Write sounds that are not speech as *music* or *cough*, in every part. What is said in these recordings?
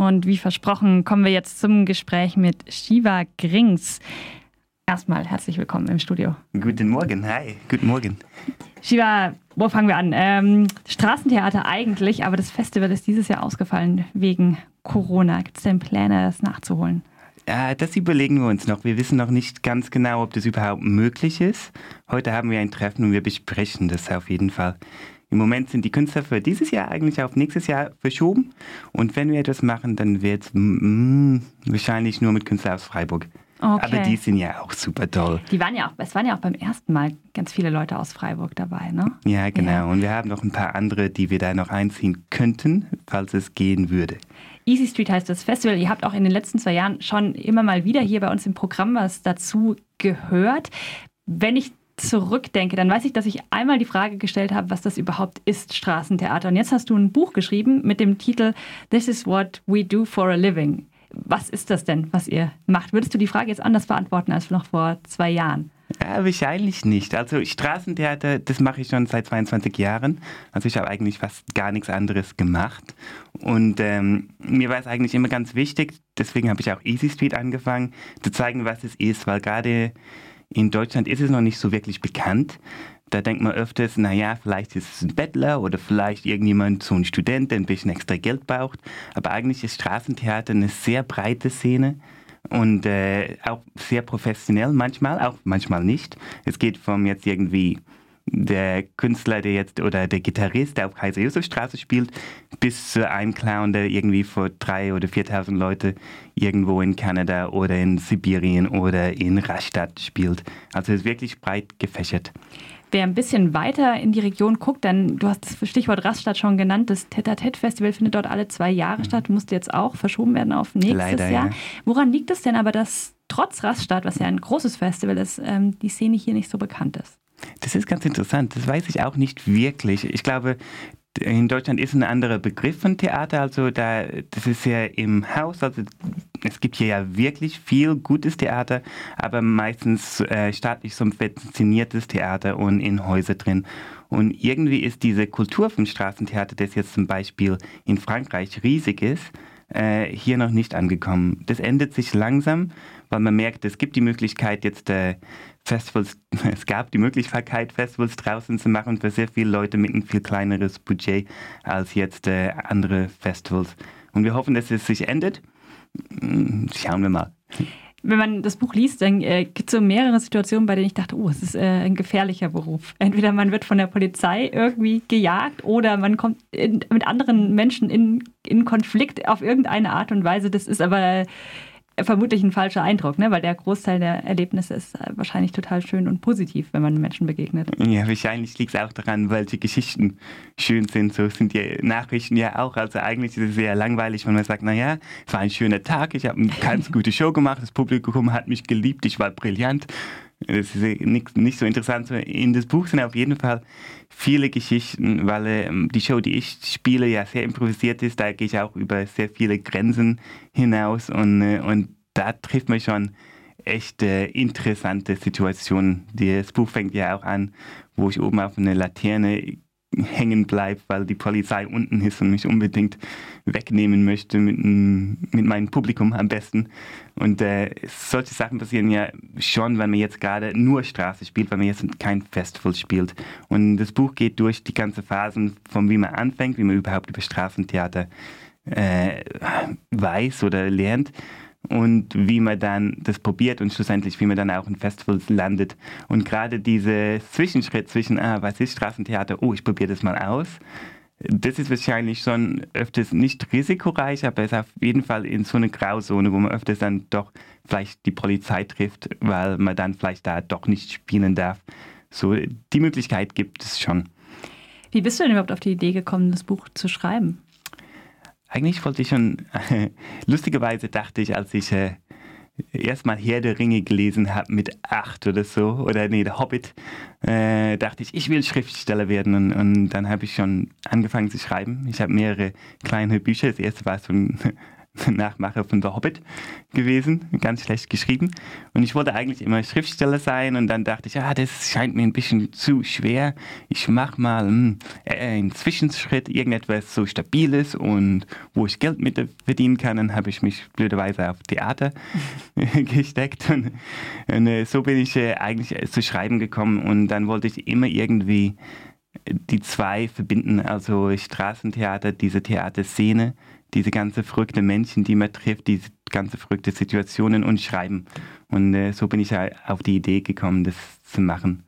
Und wie versprochen, kommen wir jetzt zum Gespräch mit Shiva Grings. Erstmal herzlich willkommen im Studio. Guten Morgen, hi, guten Morgen. Shiva, wo fangen wir an? Ähm, Straßentheater eigentlich, aber das Festival ist dieses Jahr ausgefallen wegen Corona. Gibt es denn Pläne, das nachzuholen? Das überlegen wir uns noch. Wir wissen noch nicht ganz genau, ob das überhaupt möglich ist. Heute haben wir ein Treffen und wir besprechen das auf jeden Fall. Im Moment sind die Künstler für dieses Jahr eigentlich auf nächstes Jahr verschoben. Und wenn wir etwas machen, dann wird es mm, wahrscheinlich nur mit Künstlern aus Freiburg. Okay. Aber die sind ja auch super toll. Die waren ja auch, es waren ja auch beim ersten Mal ganz viele Leute aus Freiburg dabei, ne? Ja, genau. Ja. Und wir haben noch ein paar andere, die wir da noch einziehen könnten, falls es gehen würde. Easy Street heißt das Festival. Ihr habt auch in den letzten zwei Jahren schon immer mal wieder hier bei uns im Programm was dazu gehört. Wenn ich zurückdenke, dann weiß ich, dass ich einmal die Frage gestellt habe, was das überhaupt ist, Straßentheater. Und jetzt hast du ein Buch geschrieben mit dem Titel This is what we do for a living. Was ist das denn, was ihr macht? Würdest du die Frage jetzt anders beantworten als noch vor zwei Jahren? Ja, wahrscheinlich nicht. Also Straßentheater, das mache ich schon seit 22 Jahren. Also ich habe eigentlich fast gar nichts anderes gemacht. Und ähm, mir war es eigentlich immer ganz wichtig, deswegen habe ich auch Easy Street angefangen, zu zeigen, was es ist, weil gerade in Deutschland ist es noch nicht so wirklich bekannt. Da denkt man öfters, naja, vielleicht ist es ein Bettler oder vielleicht irgendjemand, so ein Student, der ein bisschen extra Geld braucht. Aber eigentlich ist Straßentheater eine sehr breite Szene und äh, auch sehr professionell manchmal, auch manchmal nicht. Es geht vom jetzt irgendwie der Künstler, der jetzt oder der Gitarrist, der auf Kaiser Josef Straße spielt, bis zu einem Clown, der irgendwie vor drei oder 4.000 Leute irgendwo in Kanada oder in Sibirien oder in Rastatt spielt. Also es ist wirklich breit gefächert. Wer ein bisschen weiter in die Region guckt, dann, du hast das Stichwort Rastatt schon genannt, das Tete-a-Tete-Festival findet dort alle zwei Jahre mhm. statt, musste jetzt auch verschoben werden auf nächstes Leider, Jahr. Ja. Woran liegt es denn aber, dass trotz Rastatt, was ja ein großes Festival ist, ähm, die Szene hier nicht so bekannt ist? Das ist ganz interessant. Das weiß ich auch nicht wirklich. Ich glaube, in Deutschland ist ein anderer Begriff von Theater, also da, das ist ja im Haus, also es gibt hier ja wirklich viel gutes Theater, aber meistens äh, staatlich subventioniertes Theater und in Häuser drin. Und irgendwie ist diese Kultur vom Straßentheater, das jetzt zum Beispiel in Frankreich riesig ist, äh, hier noch nicht angekommen. Das ändert sich langsam, weil man merkt, es gibt die Möglichkeit jetzt äh, Festivals, *laughs* es gab die Möglichkeit, Festivals draußen zu machen für sehr viele Leute mit ein viel kleineres Budget als jetzt äh, andere Festivals. Und wir hoffen, dass es sich ändert. Hm, schauen wir mal. Wenn man das Buch liest, dann äh, gibt es so mehrere Situationen, bei denen ich dachte, oh, es ist äh, ein gefährlicher Beruf. *laughs* Entweder man wird von der Polizei irgendwie gejagt oder man kommt in, mit anderen Menschen in, in Konflikt auf irgendeine Art und Weise. Das ist aber vermutlich ein falscher Eindruck, ne? weil der Großteil der Erlebnisse ist äh, wahrscheinlich total schön und positiv, wenn man Menschen begegnet. Ja, wahrscheinlich liegt es auch daran, welche Geschichten schön sind. So sind die Nachrichten ja auch. Also eigentlich ist es sehr langweilig, wenn man sagt, naja, es war ein schöner Tag, ich habe eine ganz *laughs* gute Show gemacht, das Publikum hat mich geliebt, ich war brillant. Das ist nicht, nicht so interessant. In das Buch sind auf jeden Fall viele Geschichten, weil äh, die Show, die ich spiele, ja sehr improvisiert ist. Da gehe ich auch über sehr viele Grenzen hinaus und, äh, und da trifft man schon echt äh, interessante Situationen. Das Buch fängt ja auch an, wo ich oben auf eine Laterne hängen bleibe, weil die Polizei unten ist und mich unbedingt wegnehmen möchte mit, mit meinem Publikum am besten. Und äh, solche Sachen passieren ja schon, wenn man jetzt gerade nur Straße spielt, wenn man jetzt kein Festival spielt. Und das Buch geht durch die ganze Phasen, von wie man anfängt, wie man überhaupt über Straßentheater äh, weiß oder lernt und wie man dann das probiert und schlussendlich, wie man dann auch in Festivals landet. Und gerade dieser Zwischenschritt zwischen, ah, was ist Straßentheater, oh, ich probiere das mal aus, das ist wahrscheinlich schon öfters nicht risikoreich, aber es ist auf jeden Fall in so eine Grauzone, wo man öfters dann doch vielleicht die Polizei trifft, weil man dann vielleicht da doch nicht spielen darf. So, die Möglichkeit gibt es schon. Wie bist du denn überhaupt auf die Idee gekommen, das Buch zu schreiben? Eigentlich wollte ich schon, *laughs* lustigerweise dachte ich, als ich äh, erstmal Herr der Ringe gelesen habe mit acht oder so, oder nee, der Hobbit, äh, dachte ich, ich will Schriftsteller werden. Und, und dann habe ich schon angefangen zu schreiben. Ich habe mehrere kleine Bücher. Das erste war so ein *laughs* Nachmacher von The Hobbit gewesen, ganz schlecht geschrieben. Und ich wollte eigentlich immer Schriftsteller sein und dann dachte ich, ah, das scheint mir ein bisschen zu schwer. Ich mache mal hm, einen Zwischenschritt, irgendetwas so Stabiles und wo ich Geld mit verdienen kann. Dann habe ich mich blöderweise auf Theater *laughs* gesteckt und, und äh, so bin ich äh, eigentlich zu schreiben gekommen und dann wollte ich immer irgendwie die zwei verbinden, also Straßentheater, diese Theaterszene, diese ganze verrückte Menschen, die man trifft, diese ganze verrückte Situationen und Schreiben. Und äh, so bin ich auf die Idee gekommen, das zu machen.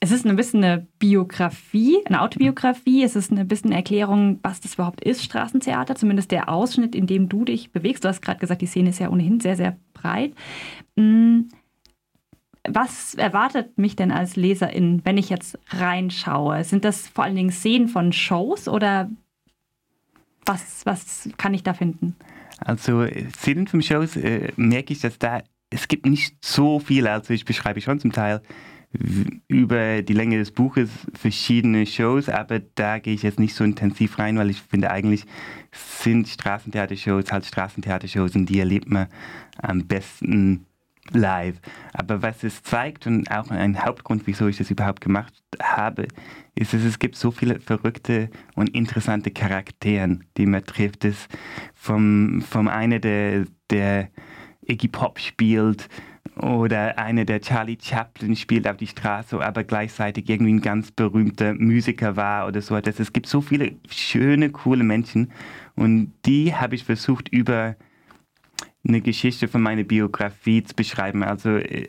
Es ist ein bisschen eine Biografie, eine Autobiografie. Es ist ein bisschen Erklärung, was das überhaupt ist, Straßentheater. Zumindest der Ausschnitt, in dem du dich bewegst. Du hast gerade gesagt, die Szene ist ja ohnehin sehr, sehr breit. Hm, was erwartet mich denn als Leserin, wenn ich jetzt reinschaue? Sind das vor allen Dingen Szenen von Shows oder was, was kann ich da finden? Also Szenen von Shows äh, merke ich, dass da, es gibt nicht so viel, also ich beschreibe schon zum Teil über die Länge des Buches verschiedene Shows, aber da gehe ich jetzt nicht so intensiv rein, weil ich finde eigentlich sind Straßentheatershows halt Straßentheatershows und die erlebt man am besten live. Aber was es zeigt und auch ein Hauptgrund, wieso ich das überhaupt gemacht habe, ist, dass es gibt so viele verrückte und interessante Charakteren, die man trifft. Das vom, vom einen, der, der Iggy Pop spielt oder einer, der Charlie Chaplin spielt auf die Straße, aber gleichzeitig irgendwie ein ganz berühmter Musiker war oder so. Es gibt so viele schöne, coole Menschen und die habe ich versucht über eine Geschichte von meiner Biografie zu beschreiben. Also äh,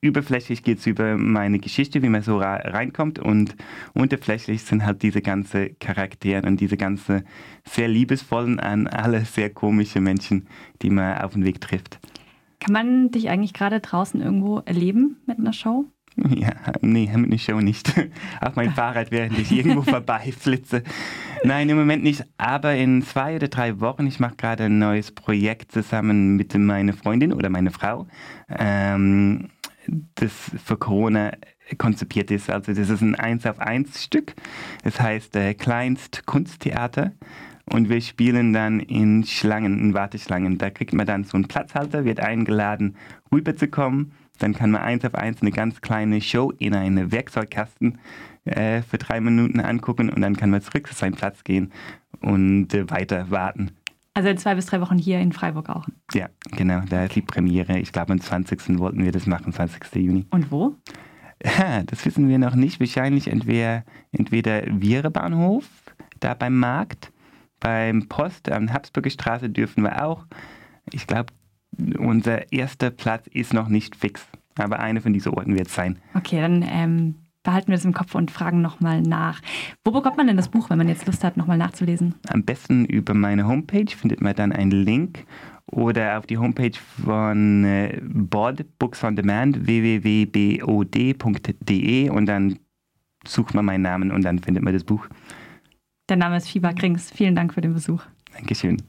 überflächlich geht es über meine Geschichte, wie man so reinkommt und unterflächlich sind halt diese ganzen Charaktere und diese ganzen sehr liebesvollen, an alle sehr komische Menschen, die man auf dem Weg trifft. Kann man dich eigentlich gerade draußen irgendwo erleben mit einer Show? Ja, nee, einer Show nicht. Auf *laughs* mein Fahrrad, während ich irgendwo *laughs* vorbeiflitze. Nein, im Moment nicht. Aber in zwei oder drei Wochen, ich mache gerade ein neues Projekt zusammen mit meiner Freundin oder meiner Frau, ähm, das für Corona konzipiert ist. Also das ist ein Eins auf eins Stück. Das heißt äh, Kleinst Kunsttheater. Und wir spielen dann in Schlangen, in Warteschlangen. Da kriegt man dann so einen Platzhalter, wird eingeladen, rüberzukommen dann kann man eins auf eins eine ganz kleine Show in einen Werkzeugkasten äh, für drei Minuten angucken und dann kann man zurück zu seinem Platz gehen und äh, weiter warten. Also in zwei bis drei Wochen hier in Freiburg auch. Ja, genau. Da ist die Premiere. Ich glaube, am 20. wollten wir das machen, 20. Juni. Und wo? Ja, das wissen wir noch nicht. Wahrscheinlich entweder, entweder Viere Bahnhof, da beim Markt, beim Post am Habsburger Straße dürfen wir auch. Ich glaube, unser erster Platz ist noch nicht fix, aber eine von diesen Orten wird es sein. Okay, dann ähm, behalten wir das im Kopf und fragen nochmal nach. Wo bekommt man denn das Buch, wenn man jetzt Lust hat, nochmal nachzulesen? Am besten über meine Homepage findet man dann einen Link oder auf die Homepage von äh, BOD, Books on Demand, www.bod.de und dann sucht man meinen Namen und dann findet man das Buch. Der Name ist Fieber Krings. Vielen Dank für den Besuch. Dankeschön.